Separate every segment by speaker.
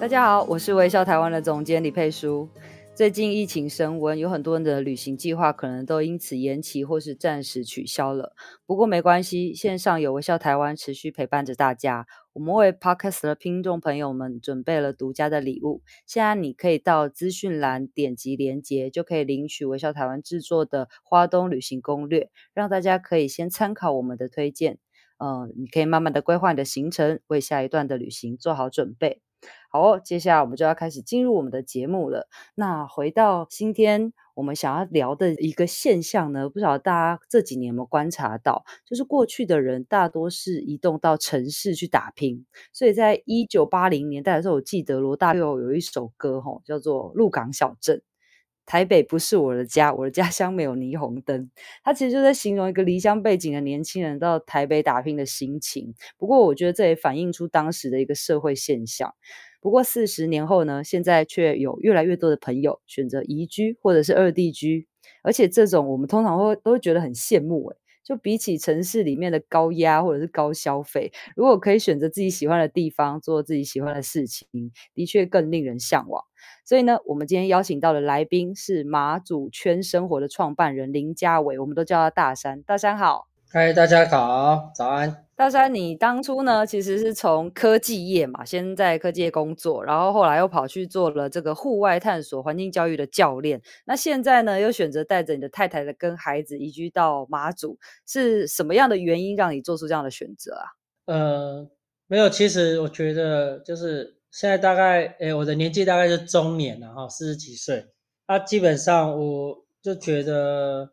Speaker 1: 大家好，我是微笑台湾的总监李佩书。最近疫情升温，有很多人的旅行计划可能都因此延期或是暂时取消了。不过没关系，线上有微笑台湾持续陪伴着大家。我们为 Podcast 的听众朋友们准备了独家的礼物。现在你可以到资讯栏点击连接，就可以领取微笑台湾制作的花东旅行攻略，让大家可以先参考我们的推荐。嗯、呃，你可以慢慢的规划你的行程，为下一段的旅行做好准备。好哦，接下来我们就要开始进入我们的节目了。那回到今天我们想要聊的一个现象呢，不知道大家这几年有没有观察到，就是过去的人大多是移动到城市去打拼。所以在一九八零年代的时候，我记得罗大佑有一首歌，吼，叫做《鹿港小镇》。台北不是我的家，我的家乡没有霓虹灯。他其实就在形容一个离乡背景的年轻人到台北打拼的心情。不过，我觉得这也反映出当时的一个社会现象。不过，四十年后呢，现在却有越来越多的朋友选择移居或者是二地居，而且这种我们通常会都会觉得很羡慕诶。就比起城市里面的高压或者是高消费，如果可以选择自己喜欢的地方做自己喜欢的事情，的确更令人向往。所以呢，我们今天邀请到的来宾是马祖圈生活的创办人林家伟，我们都叫他大山。大山好。
Speaker 2: 嗨，大家好，早安。
Speaker 1: 大山，你当初呢，其实是从科技业嘛，先在科技业工作，然后后来又跑去做了这个户外探索、环境教育的教练。那现在呢，又选择带着你的太太的跟孩子移居到马祖，是什么样的原因让你做出这样的选择啊？
Speaker 2: 呃，没有，其实我觉得就是现在大概，诶，我的年纪大概是中年了哈，四十几岁。那基本上我就觉得。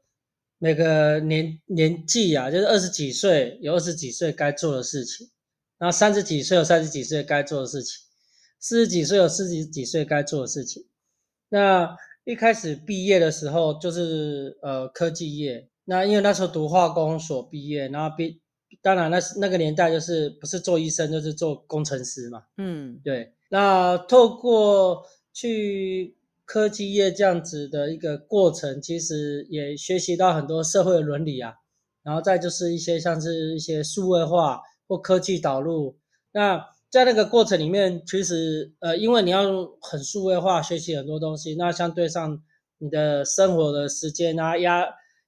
Speaker 2: 每个年年纪啊，就是二十几岁有二十几岁该做的事情，然后三十几岁有三十几岁该做的事情，四十几岁有四十几岁该做的事情。那一开始毕业的时候就是呃科技业，那因为那时候读化工所毕业，然后毕当然那那个年代就是不是做医生就是做工程师嘛，嗯，对。那透过去。科技业这样子的一个过程，其实也学习到很多社会的伦理啊，然后再就是一些像是一些数位化或科技导入。那在那个过程里面，其实呃，因为你要很数位化学习很多东西，那相对上你的生活的时间啊压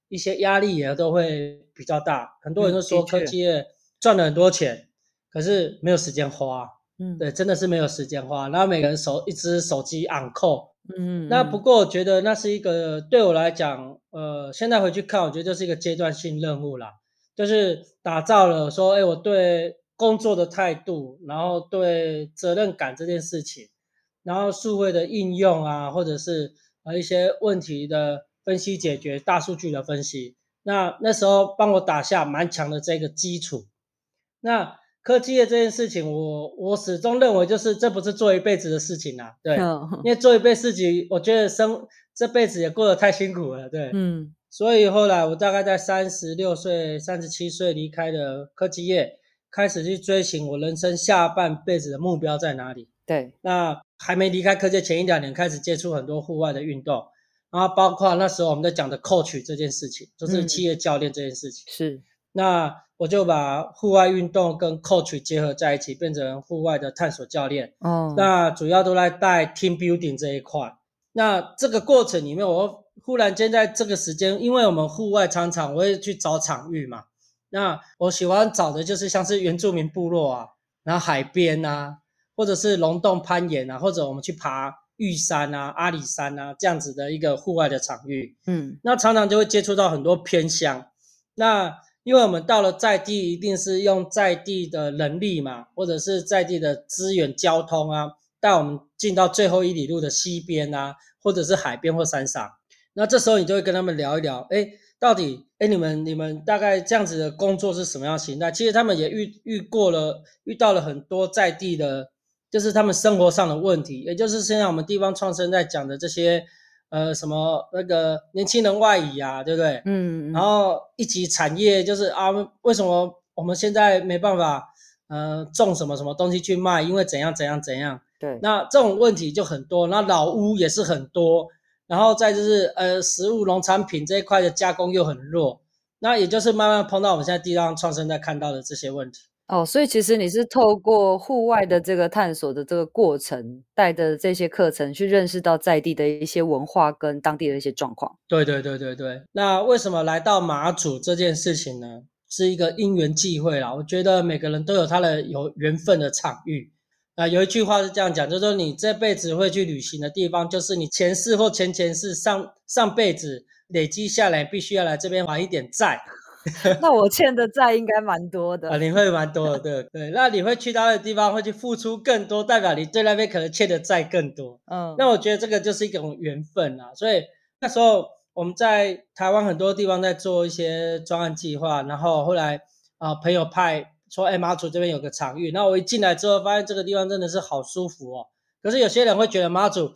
Speaker 2: 一些压力也都会比较大。很多人都说科技业赚了很多钱，可是没有时间花。嗯，对，真的是没有时间花。然后每个人手一只手机 on call。嗯，那不过我觉得那是一个对我来讲，呃，现在回去看，我觉得就是一个阶段性任务啦，就是打造了说，哎，我对工作的态度，然后对责任感这件事情，然后数位的应用啊，或者是呃一些问题的分析解决，大数据的分析，那那时候帮我打下蛮强的这个基础，那。科技业这件事情，我我始终认为就是这不是做一辈子的事情啊，对，因为做一辈子事情，我觉得生这辈子也过得太辛苦了，对，嗯，所以后来我大概在三十六岁、三十七岁离开了科技业，开始去追寻我人生下半辈子的目标在哪里。对，那还没离开科技前一两年，开始接触很多户外的运动，然后包括那时候我们在讲的 coach 这件事情，就是企业教练这件事情，嗯、是那。我就把户外运动跟 coach 结合在一起，变成户外的探索教练。哦，那主要都在带 team building 这一块。那这个过程里面，我忽然间在这个时间，因为我们户外常常我会去找场域嘛。那我喜欢找的就是像是原住民部落啊，然后海边啊，或者是龙洞攀岩啊，或者我们去爬玉山啊、阿里山啊这样子的一个户外的场域。嗯，那常常就会接触到很多偏乡。那因为我们到了在地，一定是用在地的人力嘛，或者是在地的资源、交通啊，带我们进到最后一里路的溪边啊，或者是海边或山上。那这时候你就会跟他们聊一聊，哎，到底，哎，你们你们大概这样子的工作是什么样形态？其实他们也遇遇过了，遇到了很多在地的就是他们生活上的问题，也就是现在我们地方创生在讲的这些，呃，什么那个年轻人外移啊，对不对？嗯，然后一级产业就是啊，为什么我们现在没办法，呃，种什么什么东西去卖？因为怎样怎样怎样？对，那这种问题就很多，那老屋也是很多，然后再就是呃，食物农产品这一块的加工又很弱，那也就是慢慢碰到我们现在地方创生在看到的这些问题。
Speaker 1: 哦，所以其实你是透过户外的这个探索的这个过程，带着这些课程去认识到在地的一些文化跟当地的一些状况。
Speaker 2: 对对对对对。那为什么来到马祖这件事情呢？是一个因缘际会啦。我觉得每个人都有他的有缘分的场域。啊，有一句话是这样讲，就是说你这辈子会去旅行的地方，就是你前世或前前世上上辈子累积下来，必须要来这边还一点债。
Speaker 1: 那我欠的债应该蛮多的
Speaker 2: 啊，你会蛮多的，对对。那你会去到的地方，会去付出更多，代表你对那边可能欠的债更多。嗯，那我觉得这个就是一种缘分啊。所以那时候我们在台湾很多地方在做一些专案计划，然后后来啊、呃、朋友派说，哎，马祖这边有个场域，那我一进来之后发现这个地方真的是好舒服哦。可是有些人会觉得马祖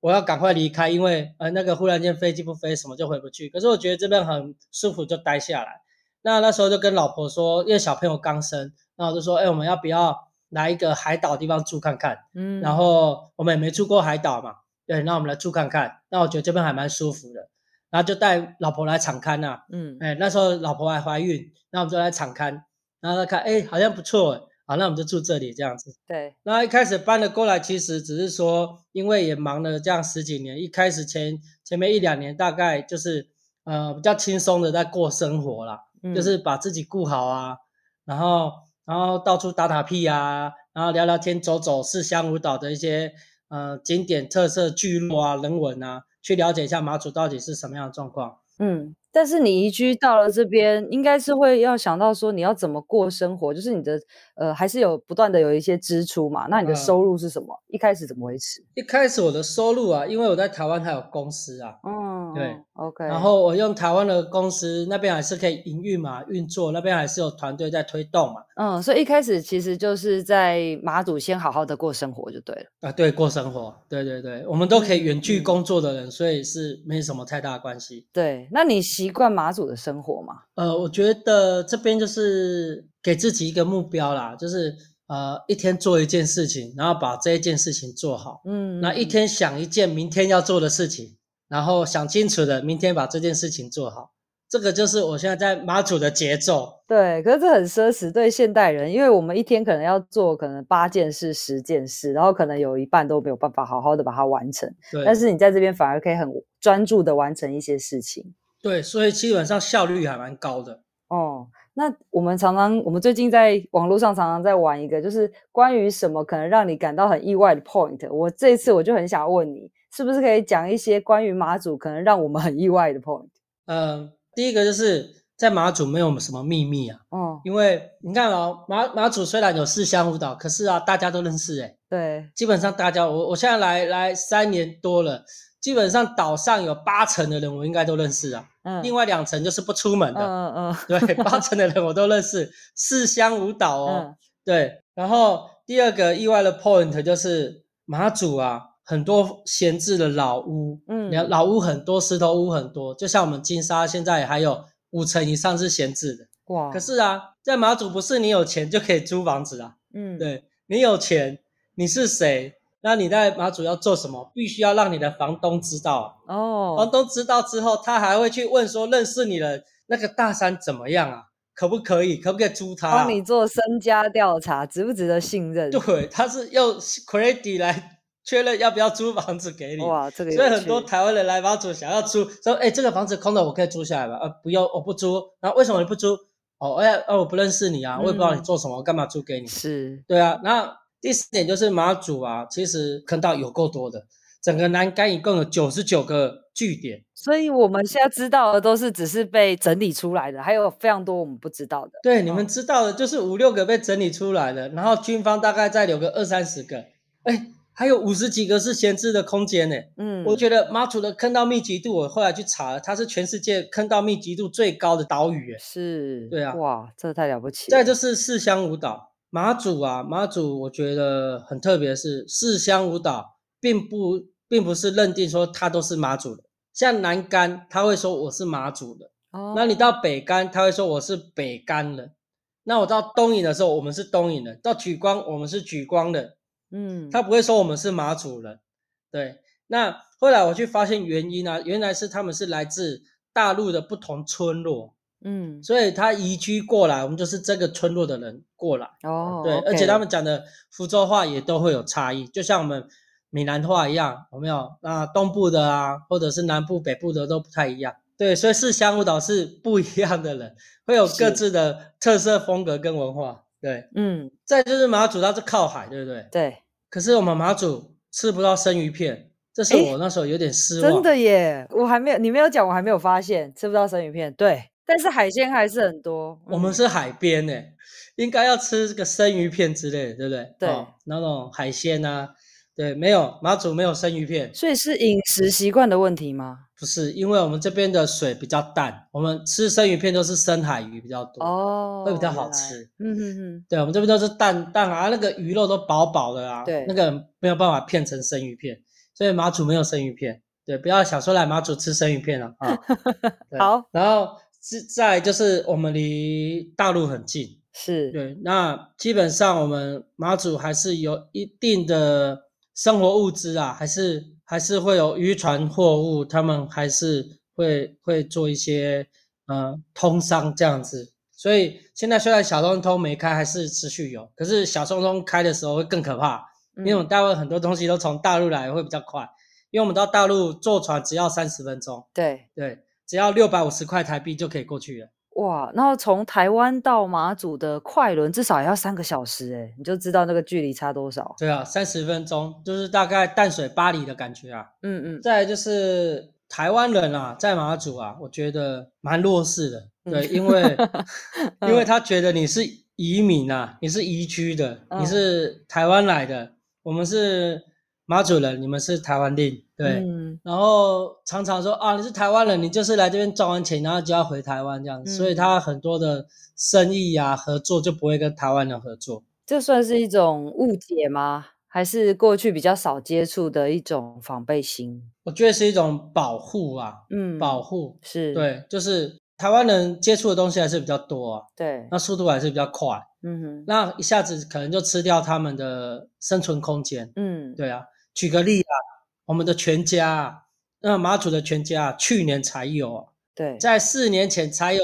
Speaker 2: 我要赶快离开，因为呃那个忽然间飞机不飞，什么就回不去。可是我觉得这边很舒服，就待下来。那那时候就跟老婆说，因为小朋友刚生，那我就说，哎，我们要不要来一个海岛地方住看看？嗯，然后我们也没住过海岛嘛，对，那我们来住看看。那我觉得这边还蛮舒服的，然后就带老婆来场勘呐，嗯，哎，那时候老婆还怀孕，那我们就来场勘，然后他看，哎，好像不错，好，那我们就住这里这样子。
Speaker 1: 对，
Speaker 2: 那一开始搬了过来，其实只是说，因为也忙了这样十几年，一开始前前面一两年大概就是呃比较轻松的在过生活啦。就是把自己顾好啊，然后然后到处打打屁啊，然后聊聊天、走走四乡五岛的一些呃景点特色聚落啊、人文啊，去了解一下马祖到底是什么样的状况。嗯。
Speaker 1: 但是你移居到了这边，应该是会要想到说你要怎么过生活，就是你的呃还是有不断的有一些支出嘛。那你的收入是什么？嗯、一开始怎么维持？
Speaker 2: 一开始我的收入啊，因为我在台湾还有公司啊，嗯，对
Speaker 1: ，OK。
Speaker 2: 然后我用台湾的公司那边还是可以营运嘛，运作那边还是有团队在推动嘛。
Speaker 1: 嗯，所以一开始其实就是在马祖先好好的过生活就对了。
Speaker 2: 啊，对，过生活，对对对，我们都可以远距工作的人，嗯、所以是没什么太大的关系。
Speaker 1: 对，那你习惯马祖的生活吗？
Speaker 2: 呃，我觉得这边就是给自己一个目标啦，就是呃一天做一件事情，然后把这一件事情做好。嗯，那一天想一件明天要做的事情，然后想清楚的，明天把这件事情做好。这个就是我现在在马祖的节奏。
Speaker 1: 对，可是这很奢侈，对现代人，因为我们一天可能要做可能八件事、十件事，然后可能有一半都没有办法好好的把它完成。对，但是你在这边反而可以很专注的完成一些事情。
Speaker 2: 对，所以基本上效率还蛮高的。
Speaker 1: 哦，那我们常常，我们最近在网络上常常在玩一个，就是关于什么可能让你感到很意外的 point。我这一次我就很想问你，是不是可以讲一些关于马祖可能让我们很意外的 point？
Speaker 2: 嗯，第一个就是在马祖没有什么秘密啊。嗯，因为你看哦，马马祖虽然有四乡舞蹈，可是啊，大家都认识诶。
Speaker 1: 对，
Speaker 2: 基本上大家，我我现在来来三年多了。基本上岛上有八成的人我应该都认识啊，嗯，另外两成就是不出门的，嗯嗯，嗯对，八成的人我都认识，四乡五岛哦，嗯、对。然后第二个意外的 point 就是马祖啊，很多闲置的老屋，嗯，老屋很多，石头屋很多，就像我们金沙现在还有五成以上是闲置的，哇。可是啊，在马祖不是你有钱就可以租房子啊，嗯，对，你有钱，你是谁？那你在马祖要做什么？必须要让你的房东知道哦。房东知道之后，他还会去问说，认识你的那个大山怎么样啊？可不可以？可不可以租他？
Speaker 1: 帮你做身家调查，值不值得信任？
Speaker 2: 对，他是用 credit 来确认要不要租房子给你。哇，这个。所以很多台湾人来马祖想要租，说，哎，这个房子空的，我可以租下来吧？呃，不用，我不租。然后为什么你不租？哦，哎，哦，我不认识你啊，我也不知道你做什么，我干嘛租给你？是。对啊，那。第四点就是马祖啊，其实坑道有够多的，整个南竿一共有九十九个据点，
Speaker 1: 所以我们现在知道的都是只是被整理出来的，还有非常多我们不知道的。
Speaker 2: 对，哦、你们知道的就是五六个被整理出来的，然后军方大概再留个二三十个，哎，还有五十几个是闲置的空间呢。嗯，我觉得马祖的坑道密集度，我后来去查了，它是全世界坑道密集度最高的岛屿。是，对啊，
Speaker 1: 哇，这太了不起了。
Speaker 2: 再就是四乡五岛。马祖啊，马祖我觉得很特别，是四乡五岛，并不并不是认定说他都是马祖的。像南竿，他会说我是马祖的。哦。那你到北竿，他会说我是北竿的。那我到东引的时候，我们是东引的。到莒光，我们是莒光的。嗯。他不会说我们是马祖人。对。那后来我去发现原因啊，原来是他们是来自大陆的不同村落。嗯，所以他移居过来，我们就是这个村落的人过来哦。对，okay. 而且他们讲的福州话也都会有差异，就像我们闽南话一样，有没有？那东部的啊，或者是南部、北部的都不太一样。对，所以四乡五岛是不一样的人，会有各自的特色风格跟文化。对，嗯。再就是马祖，它是靠海，对不对？对。可是我们马祖吃不到生鱼片，这是我那时候有点失望。真的耶，我还没有，你没有讲，我还没有发现吃不到生鱼片。对。但是海鲜还是很多。我们是海边诶，应该要吃这个生鱼片之类的，对不对？对，哦、那种海鲜啊，对，没有马祖没有生鱼片，所以是饮食习惯的问题吗？不是，因为我们这边的水比较淡，我们吃生鱼片都是深海鱼比较多，哦，会比较好吃。嗯嗯嗯，对，我们这边都是淡淡啊，那个鱼肉都薄薄的啊，对，那个没有办法片成生鱼片，所以马祖没有生鱼片。对，不要想说来马祖吃生鱼片了啊。好，然后。是在就是我们离大陆很近，是对。那基本上我们马祖还是有一定的生活物资啊，还是还是会有渔船货物，他们还是会会做一些呃通商这样子。所以现在虽然小东通没开，还是持续有。可是小东通开的时候会更可怕，因为我们大陆很多东西都从大陆来，会比较快。因为我们到大陆坐船只要三十分钟，对对。只要六百五十块台币就可以过去了。哇，然后从台湾到马祖的快轮至少也要三个小时，诶，你就知道那个距离差多少。对啊，三十分钟就是大概淡水巴黎的感觉啊。嗯嗯。再来就是台湾人啊，在马祖啊，我觉得蛮弱势的。对，因为 因为他觉得你是移民啊，你是移居的，你是台湾来的，我们是。马祖人，你们是台湾人，对、嗯，然后常常说啊，你是台湾人，你就是来这边赚完钱，然后就要回台湾这样子，嗯、所以他很多的生意呀、啊、合作就不会跟台湾人合作。这算是一种误解吗？还是过去比较少接触的一种防备心？我觉得是一种保护啊，嗯，保护是对，就是台湾人接触的东西还是比较多啊，对，那速度还是比较快，嗯哼，那一下子可能就吃掉他们的生存空间，嗯，对啊。举个例啊，我们的全家啊，那马祖的全家啊，去年才有啊，对，在四年前才有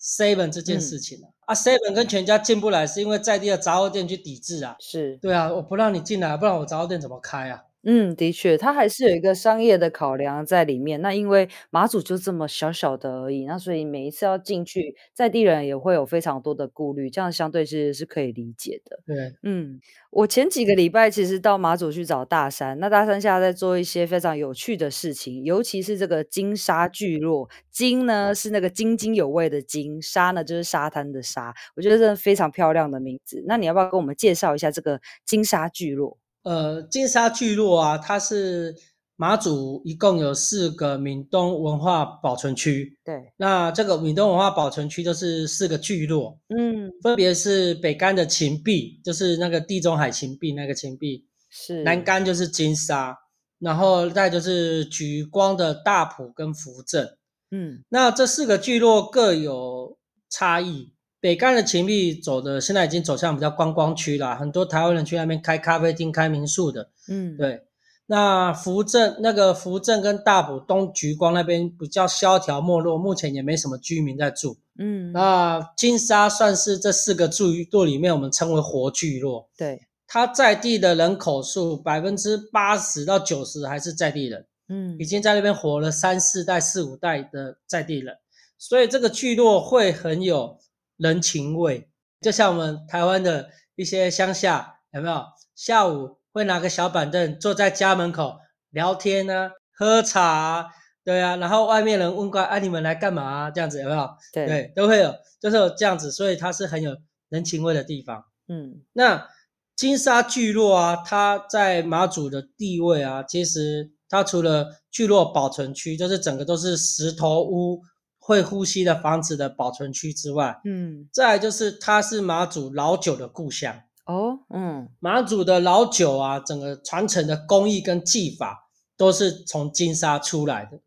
Speaker 2: seven 这件事情啊，嗯、啊 seven 跟全家进不来，是因为在地的杂货店去抵制啊，是。对啊，我不让你进来，不然我杂货店怎么开啊？嗯，的确，它还是有一个商业的考量在里面。那因为马祖就这么小小的而已，那所以每一次要进去，在地人也会有非常多的顾虑，这样相对是是可以理解的。对，嗯，我前几个礼拜其实到马祖去找大山，那大山下在做一些非常有趣的事情，尤其是这个金沙聚落，金呢是那个津津有味的金，沙呢就是沙滩的沙，我觉得这是非常漂亮的名字。那你要不要跟我们介绍一下这个金沙聚落？呃，金沙聚落啊，它是马祖一共有四个闽东文化保存区。对，那这个闽东文化保存区就是四个聚落，嗯，分别是北干的芹壁，就是那个地中海芹壁那个芹壁，是南干就是金沙，然后再就是莒光的大埔跟福镇，嗯，那这四个聚落各有差异。北干的芹壁走的，现在已经走向比较观光区了，很多台湾人去那边开咖啡厅、开民宿的。嗯，对。那福镇那个福镇跟大埔东莒光那边比较萧条没落，目前也没什么居民在住。嗯，那金沙算是这四个聚落里面我们称为活聚落。对，它在地的人口数百分之八十到九十还是在地人。嗯，已经在那边活了三四代、四五代的在地人，所以这个聚落会很有。人情味，就像我们台湾的一些乡下，有没有？下午会拿个小板凳坐在家门口聊天啊，喝茶啊，对啊，然后外面人问过来，啊，你们来干嘛啊？这样子有没有？对对，都会有，就是有这样子，所以它是很有人情味的地方。嗯，那金沙聚落啊，它在马祖的地位啊，其实它除了聚落保存区，就是整个都是石头屋。会呼吸的房子的保存区之外，
Speaker 1: 嗯，
Speaker 2: 再来就是它是马祖老酒的故乡
Speaker 1: 哦，嗯，
Speaker 2: 马祖的老酒啊，整个传承的工艺跟技法都是从金沙出来的。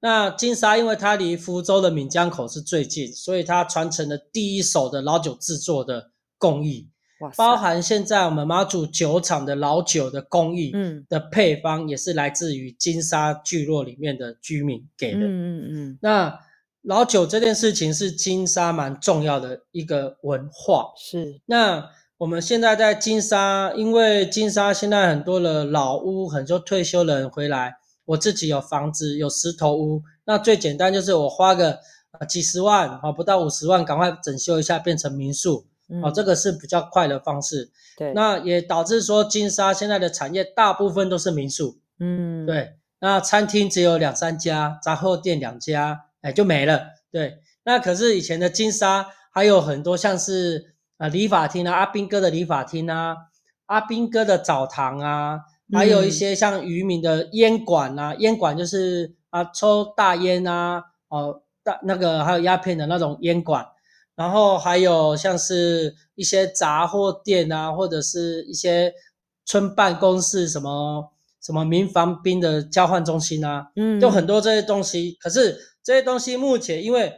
Speaker 2: 那金沙因为它离福州的闽江口是最近，所以它传承了第一手的老酒制作的工艺。包含现在我们马祖酒厂的老酒的工艺，嗯，的配方也是来自于金沙聚落里面的居民给的，嗯嗯嗯。那老酒这件事情是金沙蛮重要的一个文化，
Speaker 1: 是。
Speaker 2: 那我们现在在金沙，因为金沙现在很多的老屋，很多退休人回来，我自己有房子，有石头屋，那最简单就是我花个呃几十万啊，不到五十万，赶快整修一下变成民宿。哦，这个是比较快的方式。
Speaker 1: 对，
Speaker 2: 那也导致说金沙现在的产业大部分都是民宿。嗯，对。那餐厅只有两三家，杂货店两家，哎，就没了。对，那可是以前的金沙还有很多，像是啊理发厅啊，阿兵哥的理发厅啊，阿兵哥的澡堂啊，还有一些像渔民的烟馆啊，烟馆就是啊抽大烟啊，哦大那个还有鸦片的那种烟馆。然后还有像是一些杂货店啊，或者是一些村办公室，什么什么民防兵的交换中心啊，嗯，就很多这些东西。可是这些东西目前因为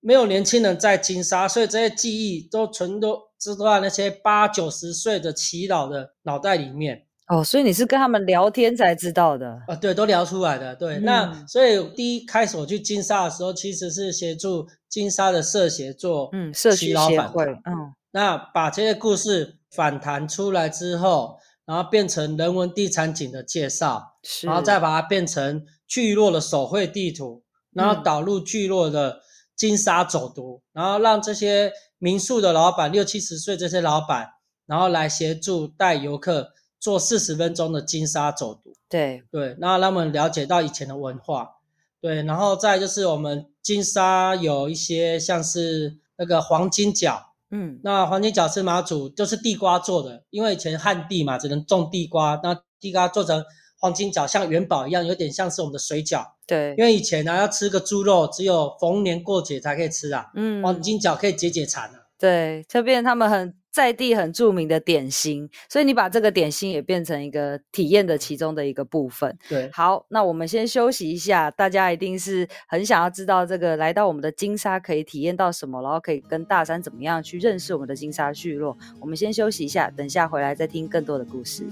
Speaker 2: 没有年轻人在金沙，所以这些记忆都存都知道在那些八九十岁的祈老的脑袋里面。
Speaker 1: 哦，所以你是跟他们聊天才知道的
Speaker 2: 啊？对，都聊出来的。对，嗯、那所以第一开始我去金沙的时候，其实是协助金沙的社协做
Speaker 1: 嗯社区协会嗯，
Speaker 2: 那把这些故事反弹出来之后，然后变成人文地产景的介绍，然后再把它变成聚落的手绘地图，然后导入聚落的金沙走读，嗯、然后让这些民宿的老板六七十岁这些老板，然后来协助带游客。做四十分钟的金沙走读，
Speaker 1: 对。
Speaker 2: 对，那让他们了解到以前的文化，对，然后再就是我们金沙有一些像是那个黄金角，嗯，那黄金角是马祖就是地瓜做的，因为以前旱地嘛，只能种地瓜，那地瓜做成黄金角，像元宝一样，有点像是我们的水饺，
Speaker 1: 对，
Speaker 2: 因为以前呢、啊、要吃个猪肉，只有逢年过节才可以吃啊，嗯，黄金角可以解解馋啊，
Speaker 1: 对，这边他们很。在地很著名的点心，所以你把这个点心也变成一个体验的其中的一个部分。
Speaker 2: 对，
Speaker 1: 好，那我们先休息一下，大家一定是很想要知道这个来到我们的金沙可以体验到什么，然后可以跟大山怎么样去认识我们的金沙聚落。我们先休息一下，等下回来再听更多的故事。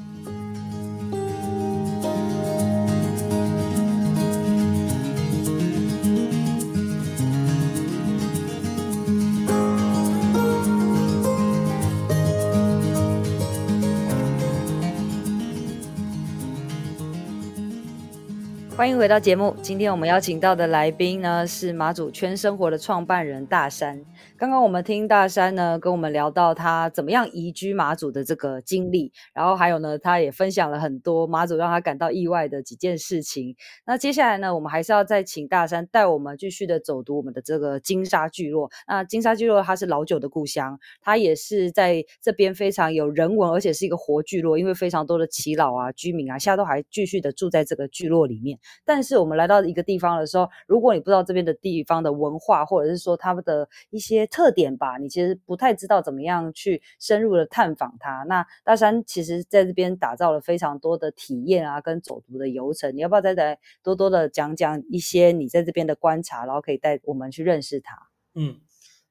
Speaker 1: 欢迎回到节目。今天我们邀请到的来宾呢，是马祖圈生活的创办人大山。刚刚我们听大山呢跟我们聊到他怎么样移居马祖的这个经历，然后还有呢，他也分享了很多马祖让他感到意外的几件事情。那接下来呢，我们还是要再请大山带我们继续的走读我们的这个金沙聚落。那金沙聚落它是老酒的故乡，它也是在这边非常有人文，而且是一个活聚落，因为非常多的耆老啊、居民啊，现在都还继续的住在这个聚落里面。但是我们来到一个地方的时候，如果你不知道这边的地方的文化，或者是说他们的一些特点吧，你其实不太知道怎么样去深入的探访它。那大山其实在这边打造了非常多的体验啊，跟走读的游程。你要不要再来多多的讲讲一些你在这边的观察，然后可以带我们去认识它？
Speaker 2: 嗯，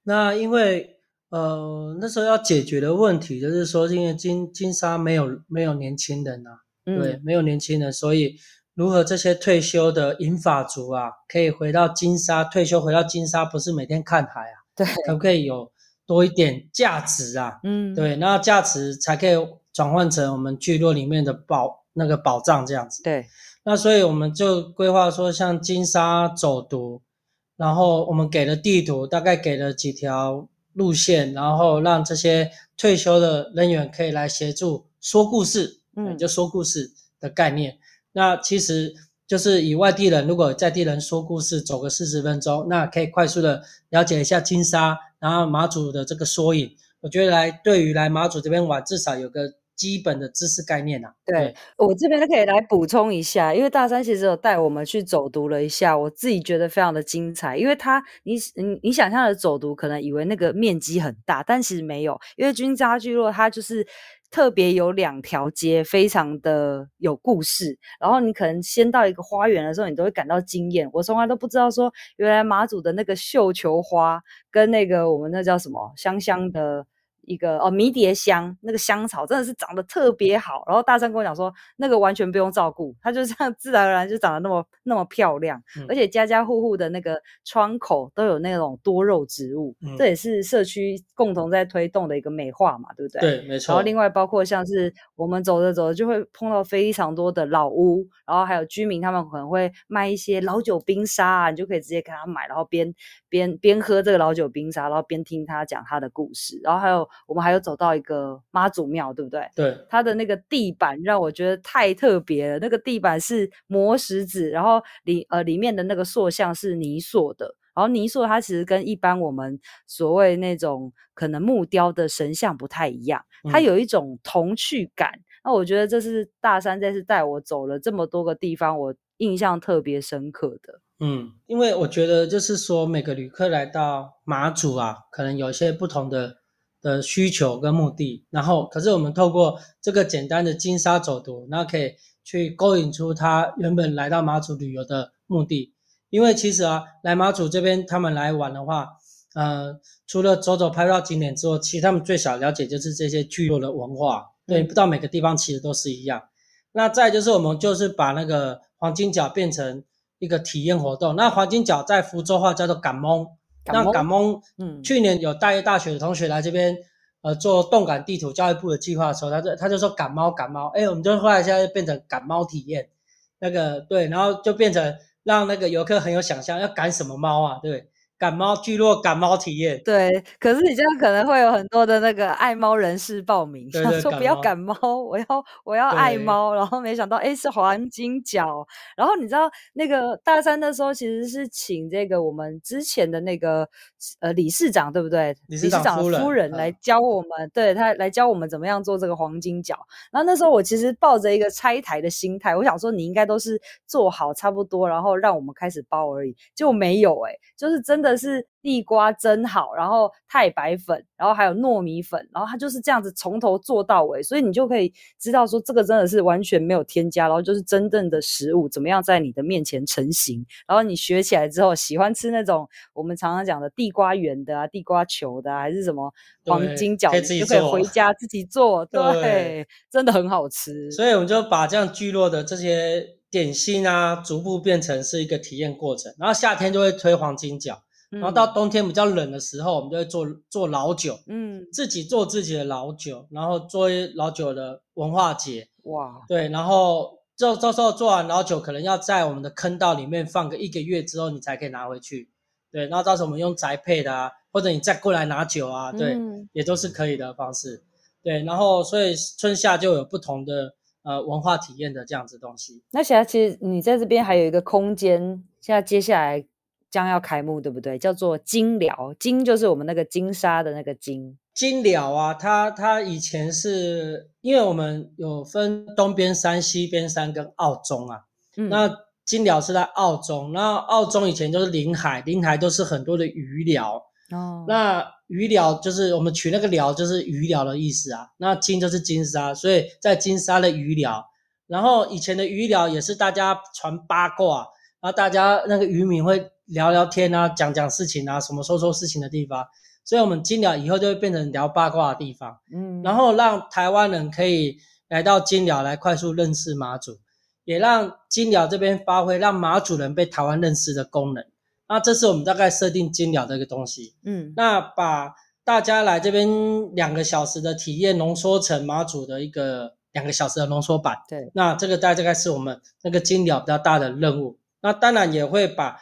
Speaker 2: 那因为呃那时候要解决的问题就是说，因为金金沙没有没有年轻人啊，嗯、对，没有年轻人，所以。如何这些退休的银发族啊，可以回到金沙退休？回到金沙不是每天看海啊？
Speaker 1: 对，
Speaker 2: 可不可以有多一点价值啊？嗯，对，那价值才可以转换成我们聚落里面的宝那个宝藏这样子。
Speaker 1: 对，
Speaker 2: 那所以我们就规划说，像金沙走读，然后我们给了地图，大概给了几条路线，然后让这些退休的人员可以来协助说故事，嗯，就说故事的概念。那其实就是以外地人，如果在地人说故事，走个四十分钟，那可以快速的了解一下金沙，然后马祖的这个缩影。我觉得来对于来马祖这边玩，至少有个基本的知识概念啊。
Speaker 1: 对，对我这边可以来补充一下，因为大山其实有带我们去走读了一下，我自己觉得非常的精彩。因为他，你你你想象的走读，可能以为那个面积很大，但其实没有，因为军沙聚落它就是。特别有两条街，非常的有故事。然后你可能先到一个花园的时候，你都会感到惊艳。我从来都不知道说，原来马祖的那个绣球花跟那个我们那叫什么香香的。一个哦，迷迭香那个香草真的是长得特别好，然后大山跟我讲说，那个完全不用照顾，它就这样自然而然就长得那么那么漂亮，嗯、而且家家户户的那个窗口都有那种多肉植物，嗯、这也是社区共同在推动的一个美化嘛，对不对？
Speaker 2: 对，没错。
Speaker 1: 然后另外包括像是我们走着走着就会碰到非常多的老屋，然后还有居民他们可能会卖一些老酒冰沙啊，你就可以直接给他买，然后边边边喝这个老酒冰沙，然后边听他讲他的故事，然后还有。我们还有走到一个妈祖庙，对不对？
Speaker 2: 对，
Speaker 1: 它的那个地板让我觉得太特别了。那个地板是磨石子，然后里呃里面的那个塑像是泥塑的。然后泥塑它其实跟一般我们所谓那种可能木雕的神像不太一样，它有一种童趣感。嗯、那我觉得这是大山这次带我走了这么多个地方，我印象特别深刻的。
Speaker 2: 嗯，因为我觉得就是说每个旅客来到马祖啊，可能有一些不同的。的需求跟目的，然后可是我们透过这个简单的金沙走读，然后可以去勾引出他原本来到马祖旅游的目的。因为其实啊，来马祖这边他们来玩的话，呃，除了走走拍照景点之后，其实他们最想了解就是这些聚落的文化。对，不知道每个地方其实都是一样。那再就是我们就是把那个黄金角变成一个体验活动。那黄金角在福州话叫做港蒙。那感蒙，嗯，去年有大一大学的同学来这边，呃，做动感地图教育部的计划的时候，他就他就说感猫感猫，哎，我们就后来现在就变成感猫体验，那个对，然后就变成让那个游客很有想象，要赶什么猫啊，对。感冒聚落感冒体验，
Speaker 1: 对，可是你这样可能会有很多的那个爱猫人士报名，他说不要感冒，我要我要爱猫，然后没想到哎是黄金角，然后你知道那个大三的时候其实是请这个我们之前的那个呃理事长对不对？
Speaker 2: 理事长夫人，
Speaker 1: 夫人来教我们，嗯、对他来教我们怎么样做这个黄金角。然后那时候我其实抱着一个拆台的心态，我想说你应该都是做好差不多，然后让我们开始包而已，结果没有哎，就是真的。真的是地瓜蒸好，然后太白粉，然后还有糯米粉，然后它就是这样子从头做到尾，所以你就可以知道说这个真的是完全没有添加，然后就是真正的食物怎么样在你的面前成型。然后你学起来之后，喜欢吃那种我们常常讲的地瓜圆的啊、地瓜球的啊，还是什么黄金角，你就可以回家自己做，对，对，真的很好吃。
Speaker 2: 所以我们就把这样聚落的这些点心啊，逐步变成是一个体验过程，然后夏天就会推黄金饺。然后到冬天比较冷的时候，我们就会做做老酒，嗯，自己做自己的老酒，然后做老酒的文化节，哇，对，然后这这时候做完老酒，可能要在我们的坑道里面放个一个月之后，你才可以拿回去，对，然后到时候我们用宅配的啊，或者你再过来拿酒啊，对，嗯、也都是可以的方式，对，然后所以春夏就有不同的呃文化体验的这样子东西。
Speaker 1: 那现在其实你在这边还有一个空间，现在接下来。将要开幕，对不对？叫做金寮，金就是我们那个金沙的那个金。
Speaker 2: 金寮啊，它它以前是因为我们有分东边山、西边山跟澳中啊。嗯。那金寮是在澳中，那澳中以前就是临海，临海都是很多的渔寮。哦。那渔寮就是我们取那个寮就是渔寮的意思啊。那金就是金沙，所以在金沙的渔寮。然后以前的渔寮也是大家传八卦，然后大家那个渔民会。聊聊天啊，讲讲事情啊，什么说说事情的地方，所以我们金寮以后就会变成聊八卦的地方，嗯，然后让台湾人可以来到金寮来快速认识马祖，也让金鸟这边发挥让马主人被台湾认识的功能。那这是我们大概设定金寮这个东西，嗯，那把大家来这边两个小时的体验浓缩成马主的一个两个小时的浓缩版，对，那这个大概是我们那个金鸟比较大的任务。那当然也会把。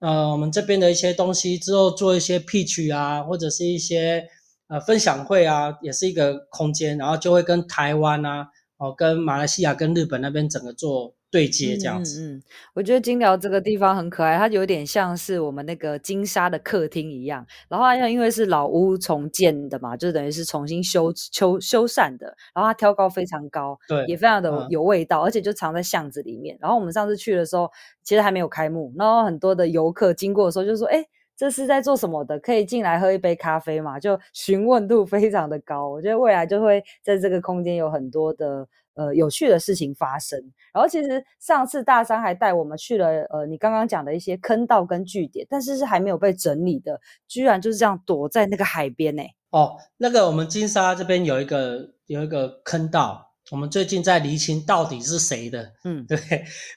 Speaker 2: 呃，我们这边的一些东西之后做一些 pitch 啊，或者是一些呃分享会啊，也是一个空间，然后就会跟台湾啊，哦，跟马来西亚、跟日本那边整个做对接这样子。
Speaker 1: 嗯，嗯，嗯，我觉得金寮这个地方很可爱，它有点像是我们那个金沙的客厅一样。然后它因为是老屋重建的嘛，就等于是重新修修修缮的。然后它挑高非常高，
Speaker 2: 对，
Speaker 1: 也非常的有味道，嗯、而且就藏在巷子里面。然后我们上次去的时候，其实还没有开幕，然后很多的游客经过的时候就说：“哎，这是在做什么的？可以进来喝一杯咖啡嘛？”就询问度非常的高。我觉得未来就会在这个空间有很多的。呃，有趣的事情发生。然后其实上次大山还带我们去了，呃，你刚刚讲的一些坑道跟据点，但是是还没有被整理的，居然就是这样躲在那个海边呢。
Speaker 2: 哦，那个我们金沙这边有一个有一个坑道。我们最近在厘清到底是谁的，嗯，对，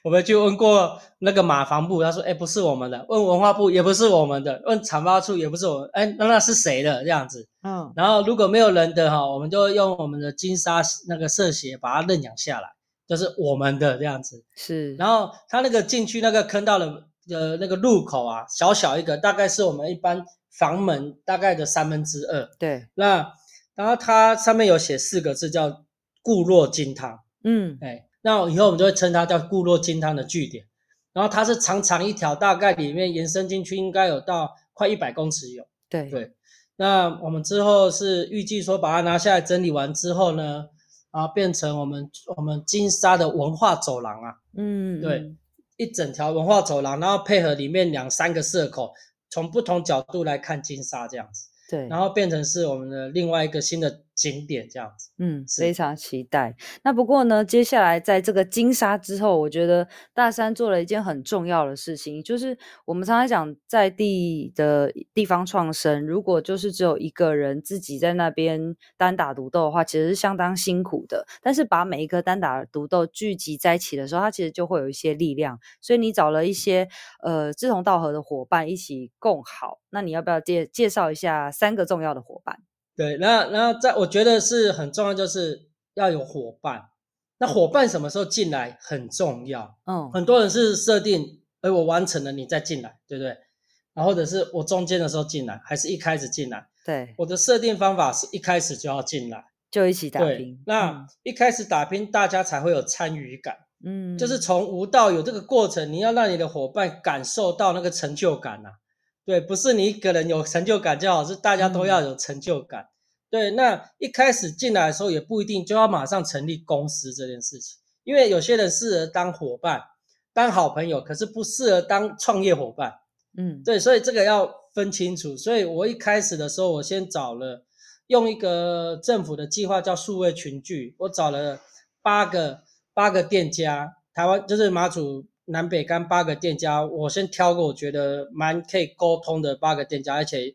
Speaker 2: 我们就问过那个马房部，他说，哎，不是我们的，问文化部也不是我们的，问产发处也不是我们，哎，那那是谁的这样子？嗯，然后如果没有人的哈，我们就用我们的金沙那个社协把它认养下来，就是我们的这样子。
Speaker 1: 是，
Speaker 2: 然后他那个进去那个坑道的呃那个入口啊，小小一个，大概是我们一般房门大概的三分之二。
Speaker 1: 对，
Speaker 2: 那然后它上面有写四个字叫。固若金汤，
Speaker 1: 嗯，
Speaker 2: 哎，那以后我们就会称它叫固若金汤的据点。然后它是长长一条，大概里面延伸进去应该有到快一百公尺有。
Speaker 1: 对。
Speaker 2: 对，那我们之后是预计说把它拿下来整理完之后呢，啊，变成我们我们金沙的文化走廊啊，
Speaker 1: 嗯，
Speaker 2: 对，一整条文化走廊，然后配合里面两三个社口，从不同角度来看金沙这样子。
Speaker 1: 对，
Speaker 2: 然后变成是我们的另外一个新的景点这样子，
Speaker 1: 嗯，非常期待。那不过呢，接下来在这个金沙之后，我觉得大山做了一件很重要的事情，就是我们常常讲在地的地方创生，如果就是只有一个人自己在那边单打独斗的话，其实是相当辛苦的。但是把每一个单打独斗聚集在一起的时候，它其实就会有一些力量。所以你找了一些呃志同道合的伙伴一起共好。那你要不要介介绍一下三个重要的伙伴？
Speaker 2: 对，那那在我觉得是很重要，就是要有伙伴。那伙伴什么时候进来很重要。嗯，很多人是设定，哎，我完成了你再进来，对不对？然后或者是我中间的时候进来，还是一开始进来？
Speaker 1: 对，
Speaker 2: 我的设定方法是一开始就要进来，
Speaker 1: 就一起打拼。
Speaker 2: 那一开始打拼，大家才会有参与感。嗯，就是从无到有这个过程，你要让你的伙伴感受到那个成就感啊。对，不是你一个人有成就感就好，是大家都要有成就感。嗯、对，那一开始进来的时候也不一定就要马上成立公司这件事情，因为有些人适合当伙伴、当好朋友，可是不适合当创业伙伴。嗯，对，所以这个要分清楚。所以我一开始的时候，我先找了用一个政府的计划叫数位群聚，我找了八个八个店家，台湾就是马祖。南北干八个店家，我先挑个我觉得蛮可以沟通的八个店家，而且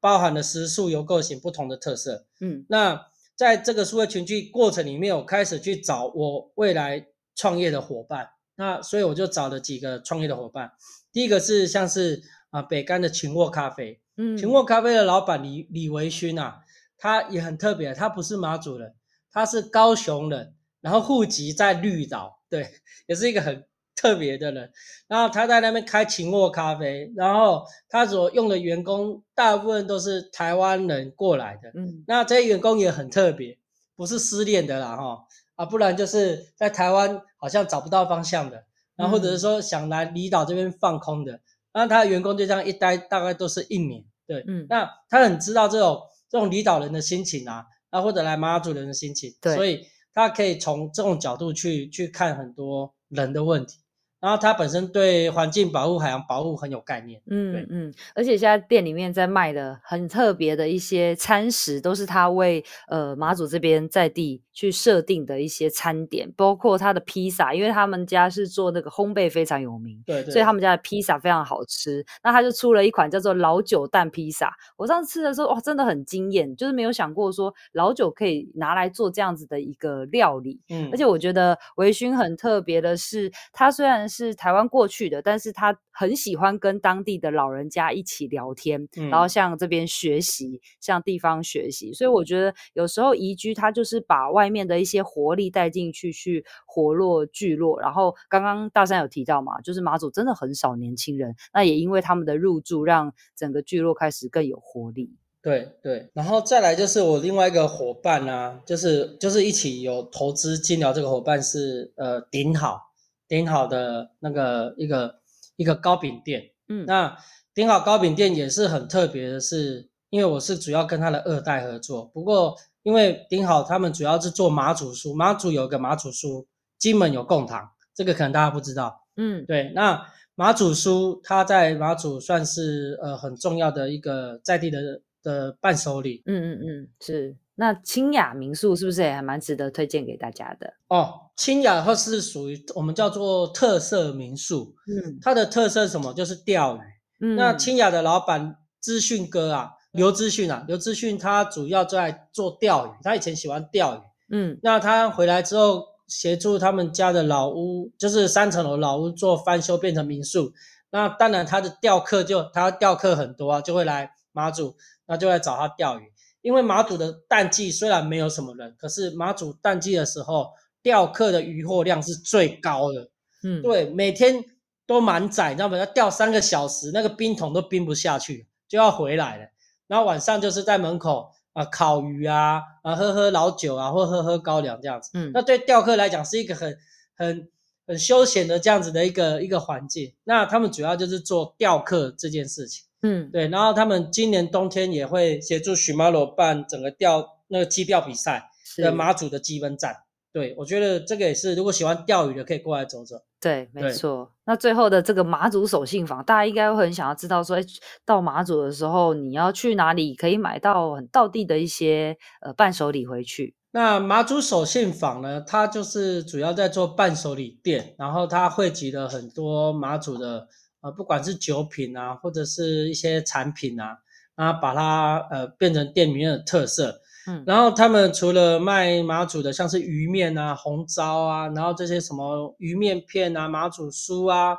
Speaker 2: 包含了食宿游构型不同的特色。嗯，那在这个数位群聚过程里面，我开始去找我未来创业的伙伴。那所以我就找了几个创业的伙伴。第一个是像是啊北干的群沃咖啡，嗯，群沃咖啡的老板李李维勋啊，他也很特别，他不是马祖人，他是高雄人，然后户籍在绿岛，对，也是一个很。特别的人，然后他在那边开勤沃咖啡，然后他所用的员工大部分都是台湾人过来的，嗯，那这些员工也很特别，不是失恋的啦哈，啊，不然就是在台湾好像找不到方向的，然后或者是说想来离岛这边放空的，那他的员工就这样一待大概都是一年，对，嗯，那他很知道这种这种离岛人的心情啊，啊或者来马祖人的心情，对，所以他可以从这种角度去去看很多人的问题。然后他本身对环境保护、海洋保护很有概念，
Speaker 1: 嗯对。嗯，而且现在店里面在卖的很特别的一些餐食，都是他为呃马祖这边在地去设定的一些餐点，包括他的披萨，因为他们家是做那个烘焙非常有名，
Speaker 2: 对，对，
Speaker 1: 所以他们家的披萨非常好吃。那他就出了一款叫做老酒蛋披萨，我上次吃的时候哇，真的很惊艳，就是没有想过说老酒可以拿来做这样子的一个料理，嗯，而且我觉得维勋很特别的是，它虽然是台湾过去的，但是他很喜欢跟当地的老人家一起聊天，嗯、然后向这边学习，向地方学习。所以我觉得有时候移居，他就是把外面的一些活力带进去，去活络聚落。然后刚刚大山有提到嘛，就是马祖真的很少年轻人，那也因为他们的入住，让整个聚落开始更有活力。
Speaker 2: 对对，然后再来就是我另外一个伙伴啊，就是就是一起有投资金寮这个伙伴是呃顶好。顶好的那个一个一个糕饼店。
Speaker 1: 嗯，
Speaker 2: 那顶好糕饼店也是很特别的是，因为我是主要跟他的二代合作。不过因为顶好他们主要是做马祖酥，马祖有个马祖酥，金门有贡糖，这个可能大家不知道。
Speaker 1: 嗯，
Speaker 2: 对，那马祖酥它在马祖算是呃很重要的一个在地的的伴手礼。
Speaker 1: 嗯嗯嗯，是。那清雅民宿是不是也还蛮值得推荐给大家的？
Speaker 2: 哦，清雅它是属于我们叫做特色民宿。
Speaker 1: 嗯，
Speaker 2: 它的特色是什么？就是钓鱼。嗯，那清雅的老板资讯哥啊，刘资讯啊，刘资讯他主要在做钓鱼，他以前喜欢钓鱼。嗯，那他回来之后协助他们家的老屋，就是三层楼老屋做翻修变成民宿。那当然他的钓客就他钓客很多啊，就会来马祖，那就来找他钓鱼。因为马祖的淡季虽然没有什么人，可是马祖淡季的时候，钓客的渔获量是最高的。嗯，对，每天都满载，你知道吗？要钓三个小时，那个冰桶都冰不下去，就要回来了。然后晚上就是在门口啊、呃、烤鱼啊，啊喝喝老酒啊，或喝喝高粱这样子。嗯，那对钓客来讲是一个很很很休闲的这样子的一个一个环境。那他们主要就是做钓客这件事情。嗯，对，然后他们今年冬天也会协助许马罗办整个钓那个矶钓比赛的马祖的积分站。对，我觉得这个也是，如果喜欢钓鱼的可以过来走走。
Speaker 1: 对，没错。那最后的这个马祖手信坊，大家应该会很想要知道说，哎，到马祖的时候你要去哪里可以买到很道地的一些呃伴手礼回去？
Speaker 2: 那马祖手信坊呢，它就是主要在做伴手礼店，然后它汇集了很多马祖的。啊，不管是酒品啊，或者是一些产品啊，啊，把它呃变成店里面的特色。嗯，然后他们除了卖马祖的，像是鱼面啊、红糟啊，然后这些什么鱼面片啊、马祖酥啊，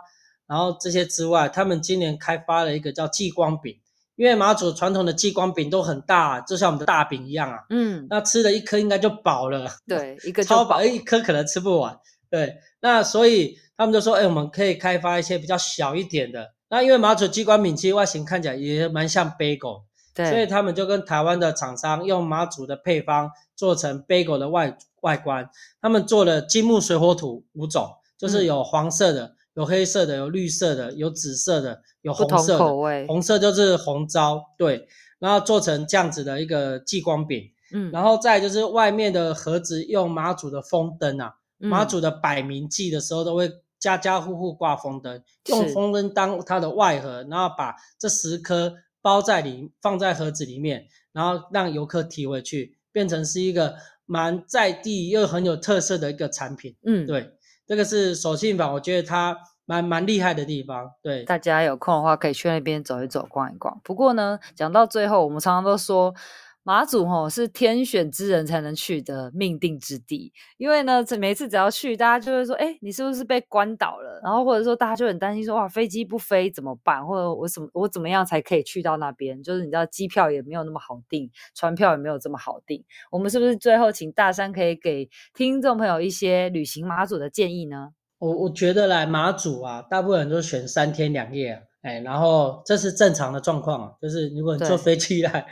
Speaker 2: 然后这些之外，他们今年开发了一个叫继光饼，因为马祖传统的继光饼都很大，就像我们的大饼一样啊。嗯，那吃了一颗应该就饱了。
Speaker 1: 对，一个
Speaker 2: 超饱，一颗可能吃不完。对，那所以。他们就说：“哎，我们可以开发一些比较小一点的。那因为马祖激光饼器外形看起来也蛮像 bagel，对，所以他们就跟台湾的厂商用马祖的配方做成 bagel 的外外观。他们做了金木水火土五种，就是有黄色的、嗯、有黑色的、有绿色的、有紫色的、有红色的。
Speaker 1: 口味
Speaker 2: 红色就是红糟，对。然后做成这样子的一个激光饼，嗯，然后再就是外面的盒子用马祖的风灯啊，嗯、马祖的摆明祭的时候都会。”家家户户挂风灯，用风灯当它的外盒，然后把这十颗包在里，放在盒子里面，然后让游客提回去，变成是一个蛮在地又很有特色的一个产品。嗯，对，这个是手信坊，我觉得它蛮蛮厉害的地方。对，
Speaker 1: 大家有空的话可以去那边走一走、逛一逛。不过呢，讲到最后，我们常常都说。马祖吼是天选之人才能去的命定之地，因为呢，每次只要去，大家就会说，哎，你是不是被关岛了？然后或者说大家就很担心说，哇，飞机不飞怎么办？或者我怎么我怎么样才可以去到那边？就是你知道机票也没有那么好订，船票也没有这么好订。我们是不是最后请大山可以给听众朋友一些旅行马祖的建议呢？
Speaker 2: 我我觉得来马祖啊，大部分人都选三天两夜啊，哎，然后这是正常的状况啊，就是如果你坐飞机来。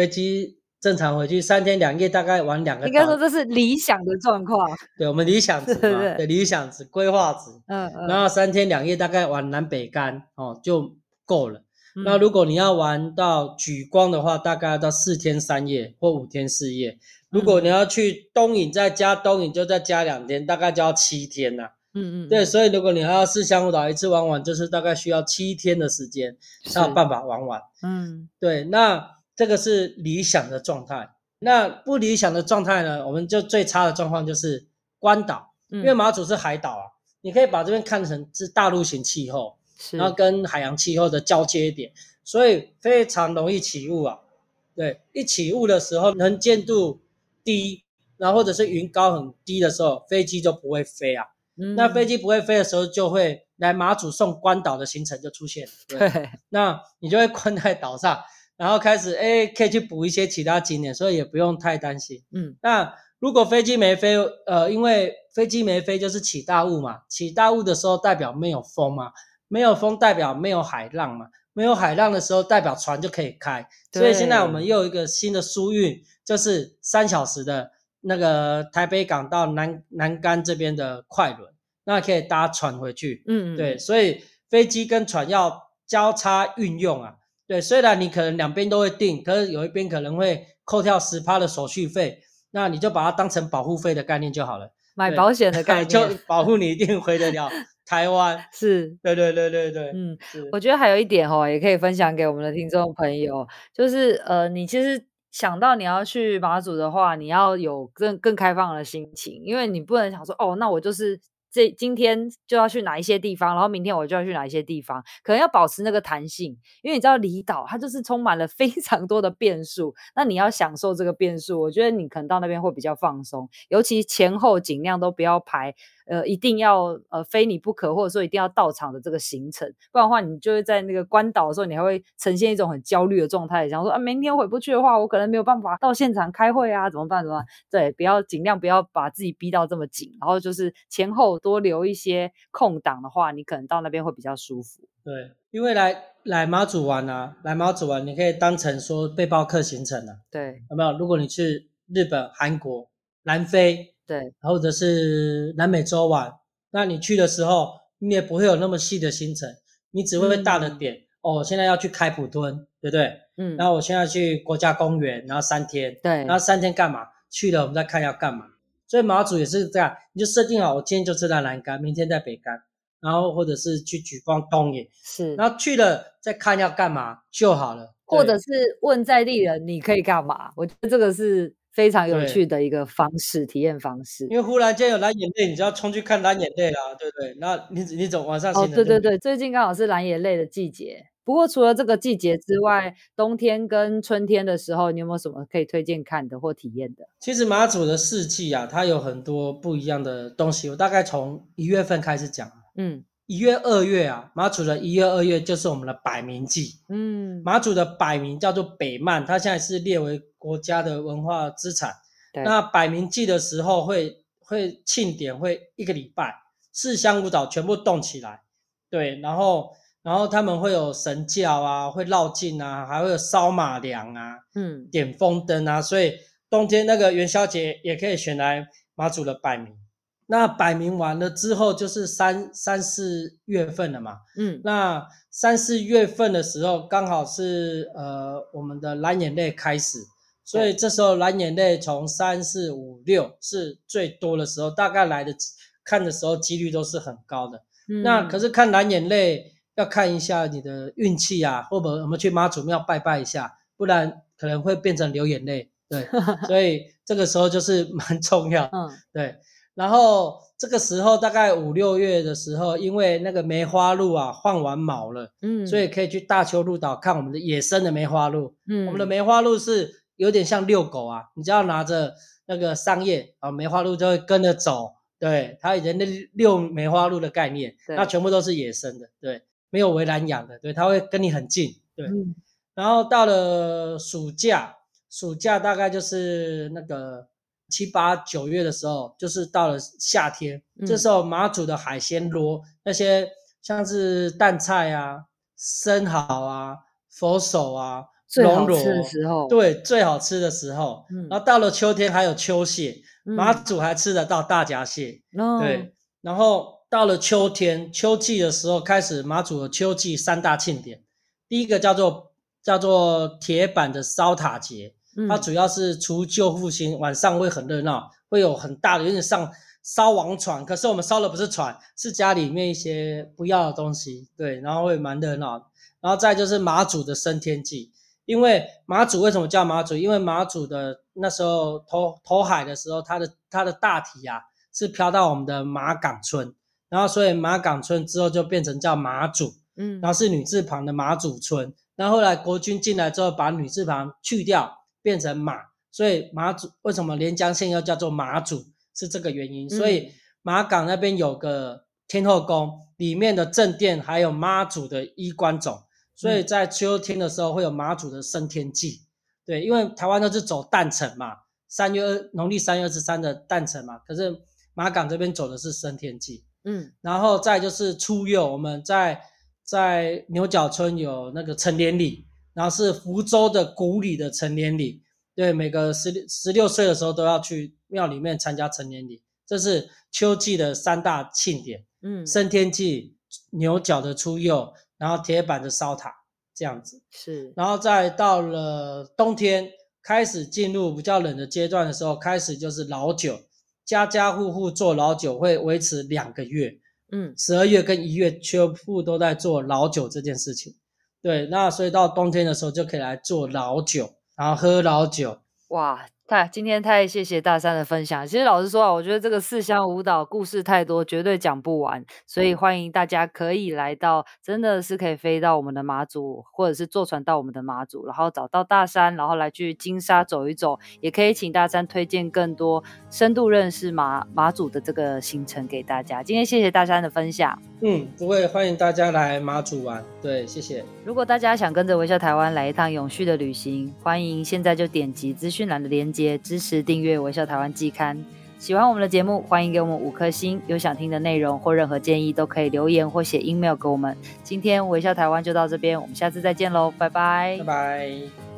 Speaker 2: 飞机正常回去三天两夜，大概玩两个。应
Speaker 1: 该说这是理想的状况。
Speaker 2: 对，我们理想值嘛，对，对，对，理想值规划值。嗯嗯。然后三天两夜大概玩南北竿哦就够了。嗯。那如果你要玩到举光的话，大概要到四天三夜或五天四夜。如果你要去东引再加东引，就再加两天，大概就要七天呐。嗯嗯。对，所以如果你还要四香舞岛一次玩完，就是大概需要七天的时间才有办法玩完。嗯。对，那。这个是理想的状态，那不理想的状态呢？我们就最差的状况就是关岛，因为马祖是海岛啊，嗯、你可以把这边看成是大陆型气候，然后跟海洋气候的交接点，所以非常容易起雾啊。对，一起雾的时候，能见度低，然后或者是云高很低的时候，飞机就不会飞啊。嗯、那飞机不会飞的时候，就会来马祖送关岛的行程就出现了。对，那你就会困在岛上。然后开始，哎，可以去补一些其他景点，所以也不用太担心。嗯，那如果飞机没飞，呃，因为飞机没飞就是起大雾嘛，起大雾的时候代表没有风嘛，没有风代表没有海浪嘛，没有海浪的时候代表船就可以开。所以现在我们又有一个新的疏运，就是三小时的那个台北港到南南竿这边的快轮。那可以搭船回去。
Speaker 1: 嗯，
Speaker 2: 对，所以飞机跟船要交叉运用啊。对，虽然你可能两边都会定，可是有一边可能会扣掉十趴的手续费，那你就把它当成保护费的概念就好了。
Speaker 1: 买保险的概 念，
Speaker 2: 就保护你一定回得了 台湾。
Speaker 1: 是，
Speaker 2: 对对对对对，
Speaker 1: 嗯，我觉得还有一点哦，也可以分享给我们的听众朋友，就是呃，你其实想到你要去马祖的话，你要有更更开放的心情，因为你不能想说哦，那我就是。这今天就要去哪一些地方，然后明天我就要去哪一些地方，可能要保持那个弹性，因为你知道离岛它就是充满了非常多的变数，那你要享受这个变数，我觉得你可能到那边会比较放松，尤其前后尽量都不要排。呃，一定要呃非你不可，或者说一定要到场的这个行程，不然的话，你就会在那个关岛的时候，你还会呈现一种很焦虑的状态，想说啊，明天回不去的话，我可能没有办法到现场开会啊，怎么办？怎么办？对，不要尽量不要把自己逼到这么紧，然后就是前后多留一些空档的话，你可能到那边会比较舒服。
Speaker 2: 对，因为来来马祖玩啊，来马祖玩，你可以当成说背包客行程啊。
Speaker 1: 对，
Speaker 2: 有没有？如果你去日本、韩国、南非。
Speaker 1: 对，
Speaker 2: 或者是南美洲玩，那你去的时候，你也不会有那么细的行程，你只会会大的点、嗯、哦。现在要去开普敦，对不对？嗯。然后我现在去国家公园，然后三天。对。然后三天干嘛？去了我们再看要干嘛。所以马祖也是这样，你就设定好，我今天就在南竿，明天在北竿，然后或者是去举光东野。是。然后去了再看要干嘛就好了。
Speaker 1: 或者是问在地人你可以干嘛？我觉得这个是。非常有趣的一个方式，体验方式。
Speaker 2: 因为忽然间有蓝眼泪，你就要冲去看蓝眼泪啦，对不对？那你你走晚上。
Speaker 1: 哦，对对对，最近刚好是蓝眼泪的季节。不过除了这个季节之外，冬天跟春天的时候，你有没有什么可以推荐看的或体验的？
Speaker 2: 其实马祖的四季啊，它有很多不一样的东西。我大概从一月份开始讲。嗯。一月、二月啊，马祖的一月、二月就是我们的百名季。嗯，马祖的百名叫做北曼，它现在是列为国家的文化资产。那摆明祭的时候会会庆典，会一个礼拜，四乡五岛全部动起来。对，然后然后他们会有神教啊，会绕境啊，还会有烧马粮啊，嗯，点风灯啊，所以冬天那个元宵节也可以选来马祖的摆明。那摆明完了之后，就是三三四月份了嘛。嗯，那三四月份的时候，刚好是呃我们的蓝眼泪开始，所以这时候蓝眼泪从三四五六是最多的时候，大概来的看的时候几率都是很高的。嗯，那可是看蓝眼泪要看一下你的运气啊，或者我们去妈祖庙拜拜一下，不然可能会变成流眼泪。对，所以这个时候就是蛮重要。嗯，对。然后这个时候大概五六月的时候，因为那个梅花鹿啊换完毛了，嗯，所以可以去大邱鹿岛看我们的野生的梅花鹿。嗯，我们的梅花鹿是有点像遛狗啊，你只要拿着那个桑叶啊，梅花鹿就会跟着走。对，它以前那遛梅花鹿的概念，那全部都是野生的，对，没有围栏养的，对，它会跟你很近。对，嗯，然后到了暑假，暑假大概就是那个。七八九月的时候，就是到了夏天，嗯、这时候马祖的海鲜螺，那些像是淡菜啊、生蚝啊、佛手啊、最好吃的时候，对，最好吃的时候。嗯、然后到了秋天还有秋蟹，嗯、马祖还吃得到大闸蟹。嗯、对，然后到了秋天秋季的时候，开始马祖的秋季三大庆典，第一个叫做叫做铁板的烧塔节。它主要是除旧复兴，晚上会很热闹，会有很大的，有点像烧王船，可是我们烧的不是船，是家里面一些不要的东西，对，然后会蛮热闹。然后再就是马祖的升天祭，因为马祖为什么叫马祖？因为马祖的那时候投投海的时候，它的它的大体啊是飘到我们的马港村，然后所以马港村之后就变成叫马祖，嗯，然后是女字旁的马祖村，然后后来国军进来之后把女字旁去掉。变成马，所以马祖为什么连江县又叫做马祖？是这个原因。所以马港那边有个天后宫，里面的正殿还有妈祖的衣冠冢，所以在秋天的时候会有马祖的升天祭。对，因为台湾都是走诞辰嘛，三月二农历三月二十三的诞辰嘛，可是马港这边走的是升天祭。嗯，然后再就是初六，我们在在牛角村有那个成年礼。然后是福州的古里的成年礼，对，每个十六十六岁的时候都要去庙里面参加成年礼，这是秋季的三大庆典，嗯，升天祭、牛角的出佑，然后铁板的烧塔这样子，
Speaker 1: 是，
Speaker 2: 然后再到了冬天，开始进入比较冷的阶段的时候，开始就是老酒，家家户户做老酒会维持两个月，嗯，十二月跟一月全部都在做老酒这件事情，对，那所以到冬天的时候就可以来做老酒，然后喝老酒，
Speaker 1: 哇。太，今天太谢谢大山的分享。其实老实说啊，我觉得这个四乡舞蹈故事太多，绝对讲不完。所以欢迎大家可以来到，真的是可以飞到我们的马祖，或者是坐船到我们的马祖，然后找到大山，然后来去金沙走一走。也可以请大山推荐更多深度认识马马祖的这个行程给大家。今天谢谢大山的分享。
Speaker 2: 嗯，不会，欢迎大家来马祖玩。对，谢谢。
Speaker 1: 如果大家想跟着微笑台湾来一趟永续的旅行，欢迎现在就点击资讯栏的链接，也支持订阅微笑台湾季刊。喜欢我们的节目，欢迎给我们五颗星。有想听的内容或任何建议，都可以留言或写 email 给我们。今天微笑台湾就到这边，我们下次再见喽，拜拜，
Speaker 2: 拜拜。